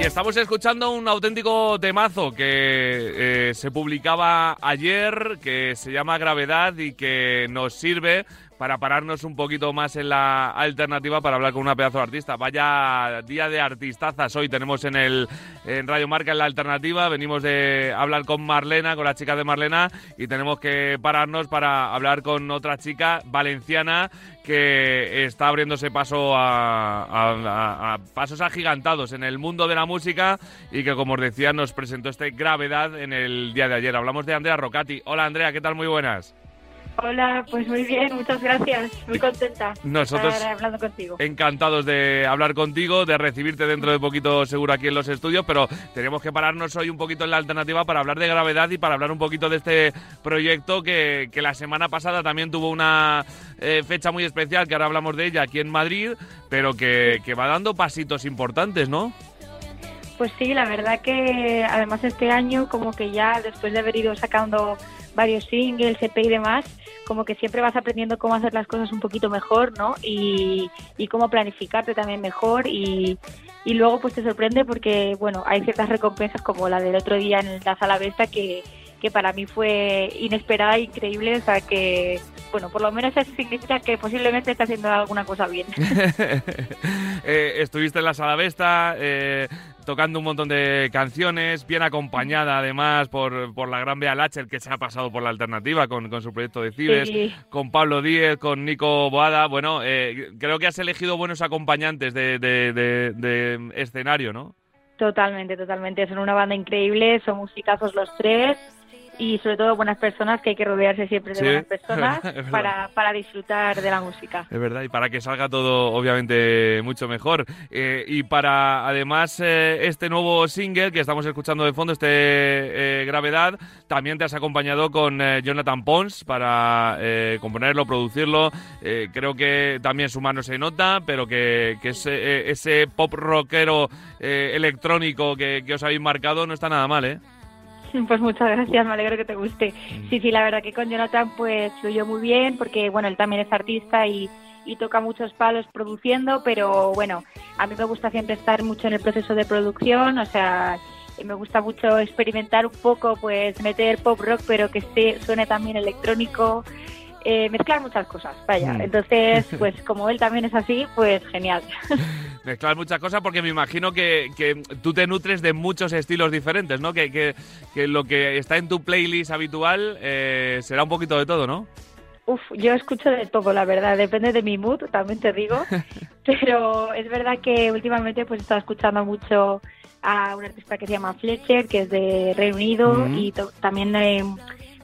Estamos escuchando un auténtico temazo que eh, se publicaba ayer, que se llama Gravedad y que nos sirve para pararnos un poquito más en la alternativa para hablar con una pedazo de artista. Vaya día de artistazas hoy tenemos en el en Radio Marca en la alternativa. Venimos de hablar con Marlena, con la chica de Marlena, y tenemos que pararnos para hablar con otra chica valenciana que está abriéndose paso a, a- a- a pasos agigantados en el mundo de la música y que, como os decía, nos presentó este Gravedad en el día de ayer. Hablamos de Andrea Rocati. Hola Andrea, ¿qué tal? Muy buenas. Hola, pues muy bien, muchas gracias. Muy contenta Nosotros estar hablando contigo. encantados de hablar contigo, de recibirte dentro de poquito seguro aquí en los estudios, pero tenemos que pararnos hoy un poquito en la alternativa para hablar de gravedad y para hablar un poquito de este proyecto que, que la semana pasada también tuvo una eh, fecha muy especial, que ahora hablamos de ella aquí en Madrid, pero que, que va dando pasitos importantes, ¿no? Pues sí, la verdad que además este año como que ya después de haber ido sacando varios singles, EP y demás, como que siempre vas aprendiendo cómo hacer las cosas un poquito mejor, ¿no? Y, y cómo planificarte también mejor y, y luego pues te sorprende porque, bueno, hay ciertas recompensas como la del otro día en la sala Vesta que, que para mí fue inesperada e increíble, o sea que, bueno, por lo menos eso significa que posiblemente está haciendo alguna cosa bien. Eh, estuviste en la sala Vesta, eh, tocando un montón de canciones, bien acompañada además por, por la gran Bea Lachel que se ha pasado por la alternativa con, con su proyecto de Cibes, Sí. con Pablo Díez, con Nico Boada. Bueno, eh, creo que has elegido buenos acompañantes de, de- de- de escenario, ¿no? Totalmente, totalmente. Son una banda increíble, son musicazos los tres y sobre todo buenas personas que hay que rodearse siempre de Sí, buenas personas es verdad. para, para disfrutar de la música. Es verdad, y para que salga todo obviamente mucho mejor. Eh, y para además eh, este nuevo single que estamos escuchando de fondo, este eh, Gravedad, también te has acompañado con eh, Jonathan Pons para eh, componerlo, producirlo. Eh, creo que también su mano se nota, pero que, que ese, ese pop rockero electrónico que, que os habéis marcado no está nada mal, ¿eh? Pues muchas gracias, me alegro que te guste. Sí, sí, la verdad que con Jonathan pues fluyó muy bien porque, bueno, él también es artista y, y toca muchos palos produciendo, pero bueno, a mí me gusta siempre estar mucho en el proceso de producción, o sea, me gusta mucho experimentar un poco, pues meter pop rock, pero que se, suene también electrónico, eh, mezclar muchas cosas, vaya. Mm. Entonces, pues como él también es así, pues genial. Mezclar muchas cosas porque me imagino que, que tú te nutres de muchos estilos diferentes, ¿no? Que, que, que lo que está en tu playlist habitual eh, será un poquito de todo, ¿no? Uf, yo escucho de todo, la verdad, depende de mi mood, también te digo, pero es verdad que últimamente pues he estado escuchando mucho a un artista que se llama Fletcher, que es de Reino Unido, Ujú. y to- también eh,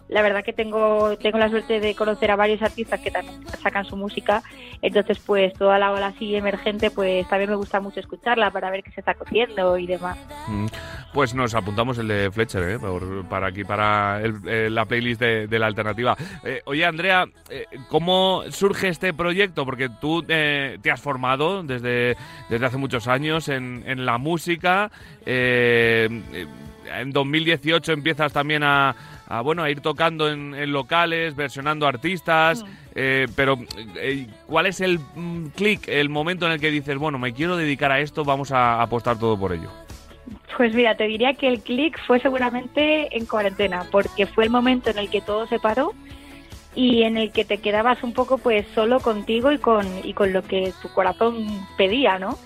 la verdad que tengo tengo la suerte de conocer a varios artistas que también sacan su música, entonces pues toda la ola así emergente pues también me gusta mucho escucharla para ver qué se está cociendo y demás. Mm, Pues nos apuntamos el de Fletcher, ¿eh? Por- para aquí, para el- eh, la playlist de, la alternativa. Eh, oye, Andrea, eh, ¿cómo surge este proyecto? Porque tú te has formado desde, desde hace muchos años en, en la música. en 2018 empiezas también a, a, bueno, a ir tocando en, en locales, versionando artistas. eh, pero, eh, ¿cuál es el mm, clic, el momento en el que dices, bueno, me quiero dedicar a esto, vamos a apostar todo por ello? Pues mira, te diría que el clic fue seguramente en cuarentena, porque fue el momento en el que todo se paró y en el que te quedabas un poco pues solo contigo y con, y con lo que tu corazón pedía, ¿no?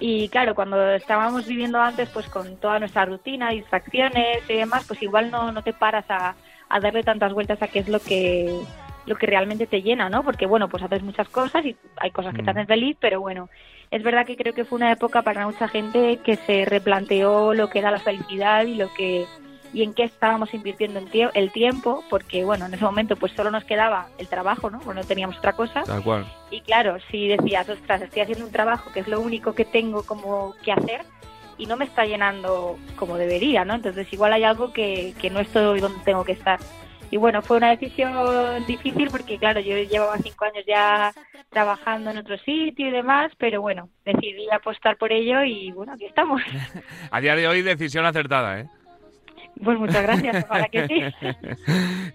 Y claro, cuando estábamos viviendo antes pues con toda nuestra rutina, distracciones y demás, pues igual no, no te paras a, a darle tantas vueltas a qué es lo que lo que realmente te llena, ¿no? Porque bueno, pues haces muchas cosas y hay cosas que te hacen feliz, pero bueno, es verdad que creo que fue una época para mucha gente que se replanteó lo que era la felicidad y lo que y en qué estábamos invirtiendo el, tie- el tiempo, porque bueno, en ese momento pues solo nos quedaba el trabajo, ¿no? Pues no teníamos otra cosa. Tal cual. Y claro, si decías, ostras, estoy haciendo un trabajo que es lo único que tengo como que hacer y no me está llenando como debería, ¿no? Entonces igual hay algo que, que no estoy donde tengo que estar. Y bueno, fue una decisión difícil porque claro, yo llevaba cinco años ya trabajando en otro sitio y demás, pero bueno, decidí apostar por ello y bueno, aquí estamos. A día de hoy, decisión acertada, ¿eh? Pues muchas gracias, ojalá que sí.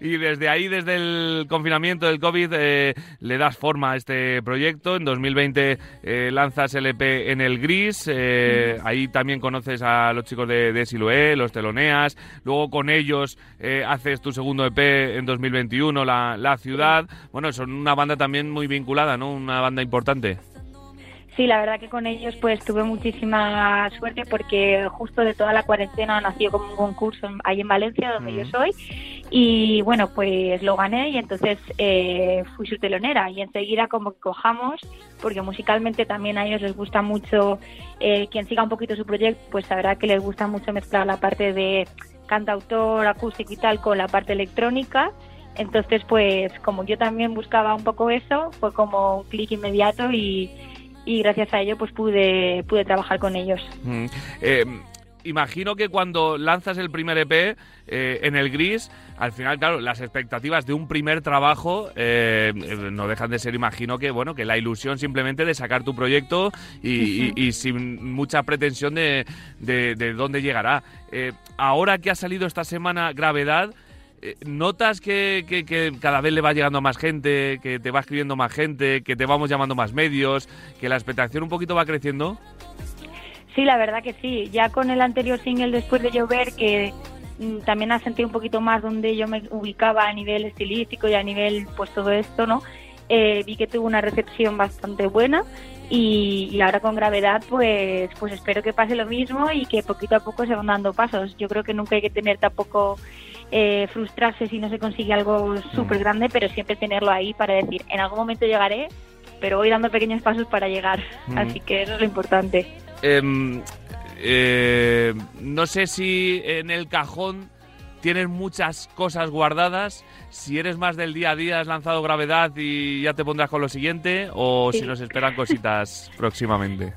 y desde ahí, desde el confinamiento del COVID, eh, le das forma a este proyecto. En 2020 eh, lanzas el EP en el Gris. eh, ahí también conoces a los chicos de, de Siloé, los teloneas. Luego con ellos eh, haces tu segundo EP en 2021, La, La Ciudad. Bueno, son una banda también muy vinculada, ¿no? Una banda importante. Sí, la verdad que con ellos pues tuve muchísima suerte porque justo de toda la cuarentena nació como un concurso ahí en Valencia, donde Mm. yo soy, y bueno, pues lo gané y entonces eh, fui su telonera y enseguida como que cojamos, porque musicalmente también a ellos les gusta mucho, eh, quien siga un poquito su proyecto, pues sabrá que les gusta mucho mezclar la parte de cantautor, acústico y tal con la parte electrónica Entonces, pues como yo también buscaba un poco eso, fue como un clic inmediato y, y gracias a ello pues pude, pude trabajar con ellos. Mm. Eh, imagino que cuando lanzas el primer EP eh, en el gris, al final, claro, las expectativas de un primer trabajo eh, no dejan de ser, imagino que, bueno, que la ilusión simplemente de sacar tu proyecto y, y- y sin mucha pretensión de, de, de dónde llegará. Ahora que ha salido esta semana Gravedad, ¿Notas que, que- que cada vez le va llegando más gente, que te va escribiendo más gente, que te vamos llamando más medios, que la expectación un poquito va creciendo? Sí, la verdad que sí. Ya con el anterior single Después de llover, que mm, también asenté un poquito más donde yo me ubicaba a nivel estilístico y a nivel, pues todo esto, ¿no? Eh, vi que tuvo una recepción bastante buena y, y ahora con gravedad, pues, pues espero que pase lo mismo y que poquito a poco se van dando pasos. Yo creo que nunca hay que tener tampoco eh, frustrarse si no se consigue algo súper grande, pero siempre tenerlo ahí para decir, en algún momento llegaré, pero voy dando pequeños pasos para llegar. Mm. Así que eso es lo importante. Em, eh, no sé si en el cajón tienes muchas cosas guardadas. Si eres más del día a día, has lanzado gravedad y ya te pondrás con lo siguiente, o Sí. si nos esperan cositas próximamente.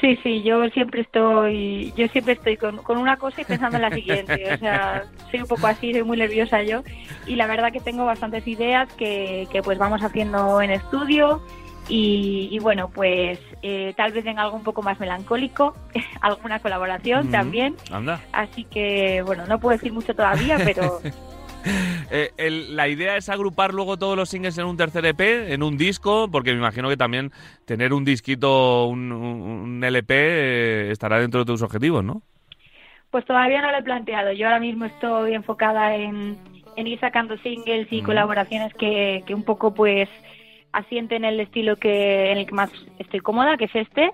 Sí, sí, yo siempre estoy, yo siempre estoy con, con una cosa y pensando en la siguiente. O sea, soy un poco así, soy muy nerviosa yo. Y la verdad que tengo bastantes ideas que, que pues vamos haciendo en estudio. Y, y bueno, pues eh, tal vez venga algo un poco más melancólico, alguna colaboración también. Anda. Así que, bueno, no puedo decir mucho todavía, pero Eh, el- la idea es agrupar luego todos los singles en un tercer EP, en un disco, porque me imagino que también tener un disquito, un, un- LP, eh, estará dentro de tus objetivos, ¿no? Pues todavía no lo he planteado. Yo ahora mismo estoy enfocada en, en ir sacando singles y Mm. colaboraciones que, que un poco pues asienten el estilo que en el que más estoy cómoda, que es este,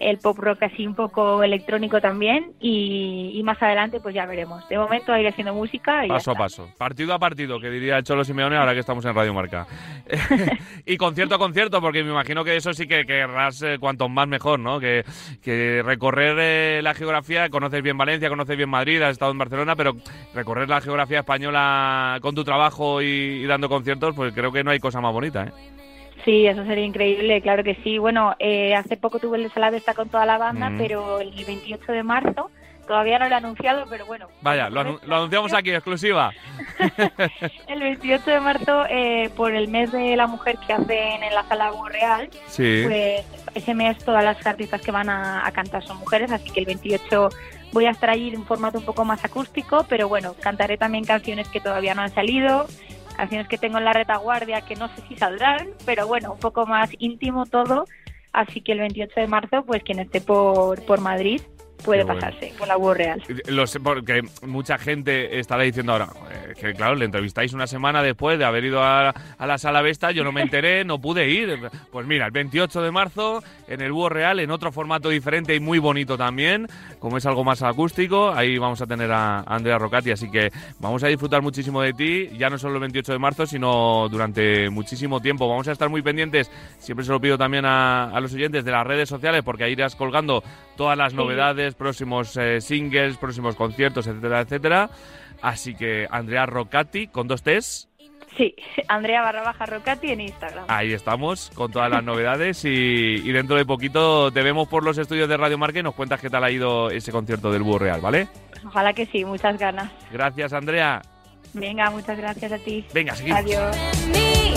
el pop rock así un poco electrónico también y, y más adelante pues ya veremos. De momento iré haciendo música y Paso a paso, partido a partido, que diría el Cholo Simeone ahora que estamos en Radio Marca. y concierto a concierto, porque me imagino que eso sí que querrás eh, cuanto más mejor, ¿no? Que, que recorrer eh, la geografía, conoces bien Valencia, conoces bien Madrid, has estado en Barcelona, pero recorrer la geografía española con tu trabajo y, y dando conciertos, pues creo que no hay cosa más bonita, ¿eh? Sí, eso sería increíble, claro que sí. Bueno, eh, hace poco tuve el desalado está con toda la banda, Mm. pero el 28 de marzo todavía no lo he anunciado, pero bueno. Vaya, lo, anu- lo anunciamos aquí, exclusiva. El 28 de marzo, eh, por el mes de la mujer que hacen en la sala Real, Sí. pues ese mes todas las artistas que van a, a cantar son mujeres, así que el 28 voy a estar allí en un formato un poco más acústico, pero bueno, cantaré también canciones que todavía no han salido, canciones que tengo en la retaguardia que no sé si saldrán, pero bueno, un poco más íntimo todo, así que el 28 de marzo, pues quien esté por, por Madrid puede bueno. pasarse con la Búho Real. Lo sé porque mucha gente estará diciendo ahora "Joder, que, claro, le entrevistáis una semana después de haber ido a, a la sala Vesta, yo no me enteré, no pude ir. Pues mira, el 28 de marzo en el Búho Real, en otro formato diferente y muy bonito también, como es algo más acústico, ahí vamos a tener a Andrea Rocati, así que vamos a disfrutar muchísimo de ti, ya no solo el 28 de marzo, sino durante muchísimo tiempo. Vamos a estar muy pendientes, siempre se lo pido también a, a los oyentes de las redes sociales, porque ahí irás colgando todas las Sí. novedades, próximos eh, singles, próximos conciertos, etcétera, etcétera. Así que Andrea Rocati con dos T's, Sí, Andrea barra baja Rocati en Instagram. ahí estamos con todas las novedades y, y dentro de poquito te vemos por los estudios de Radio Marca y nos cuentas qué tal ha ido ese concierto del Búho Real, ¿vale? Ojalá que sí, muchas ganas. Gracias Andrea. Venga, muchas gracias a ti. Venga, seguimos. Adiós.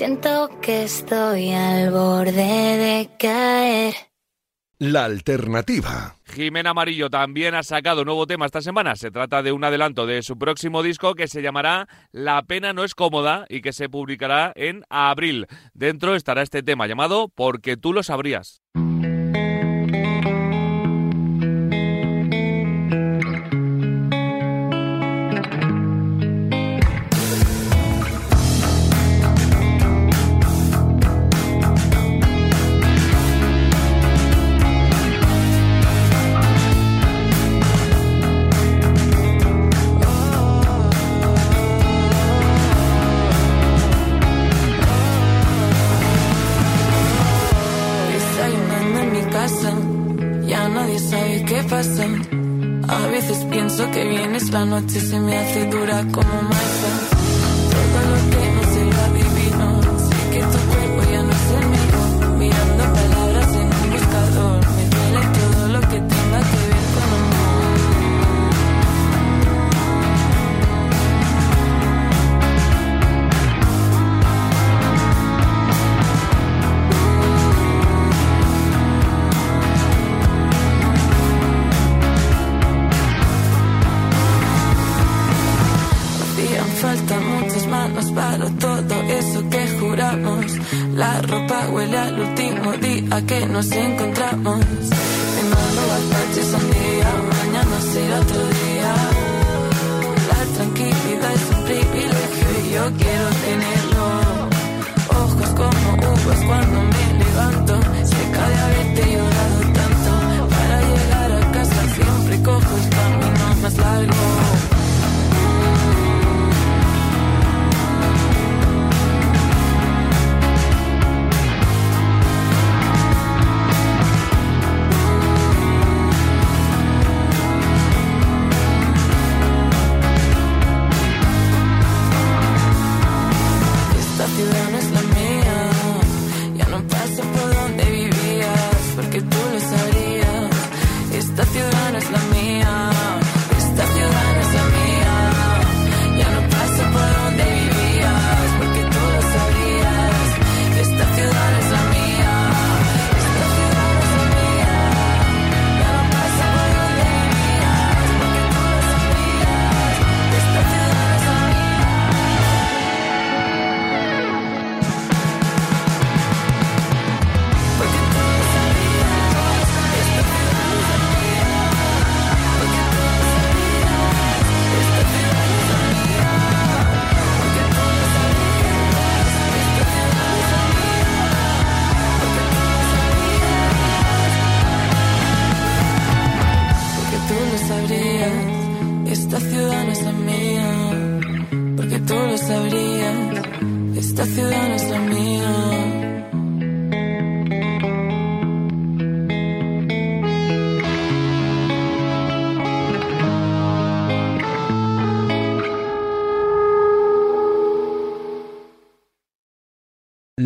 Siento que estoy al borde de caer. La alternativa. Jimena Amarillo también ha sacado nuevo tema esta semana. Se trata de un adelanto de su próximo disco que se llamará La pena no es cómoda y que se publicará en abril. Dentro estará este tema llamado Porque tú lo sabrías.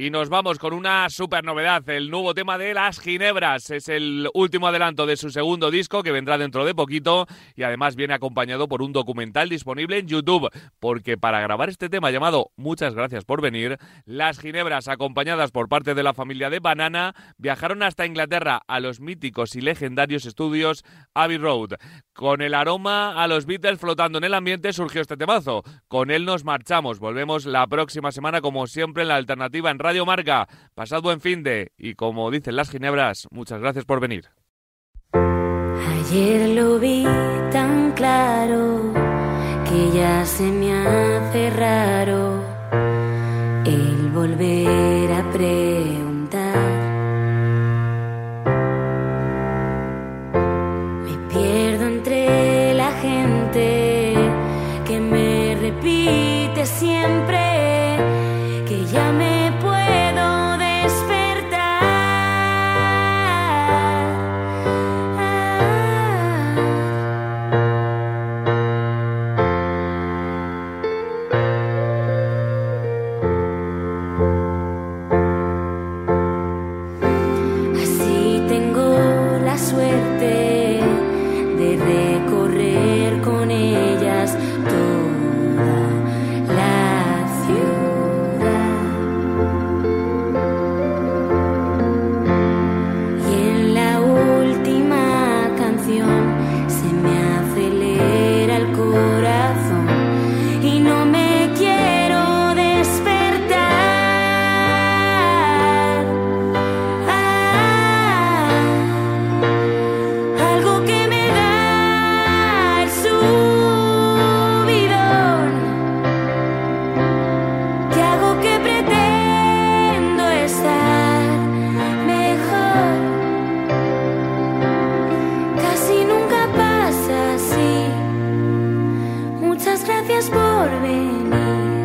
Y nos vamos con una super novedad, el nuevo tema de Las Ginebras. Es el último adelanto de su segundo disco que vendrá dentro de poquito y además viene acompañado por un documental disponible en YouTube. Porque para grabar este tema llamado Muchas gracias por venir, Las Ginebras, acompañadas por parte de la familia de Banana, viajaron hasta Inglaterra a los míticos y legendarios estudios Abbey Road. Con el aroma a los Beatles flotando en el ambiente surgió este temazo. Con él nos marchamos. Volvemos la próxima semana como siempre en la alternativa en Radio Marca. Pasad buen fin de y como dicen las ginebras, muchas gracias por venir. Ayer lo vi tan claro que ya se me hace raro el volver a aprender. por venir.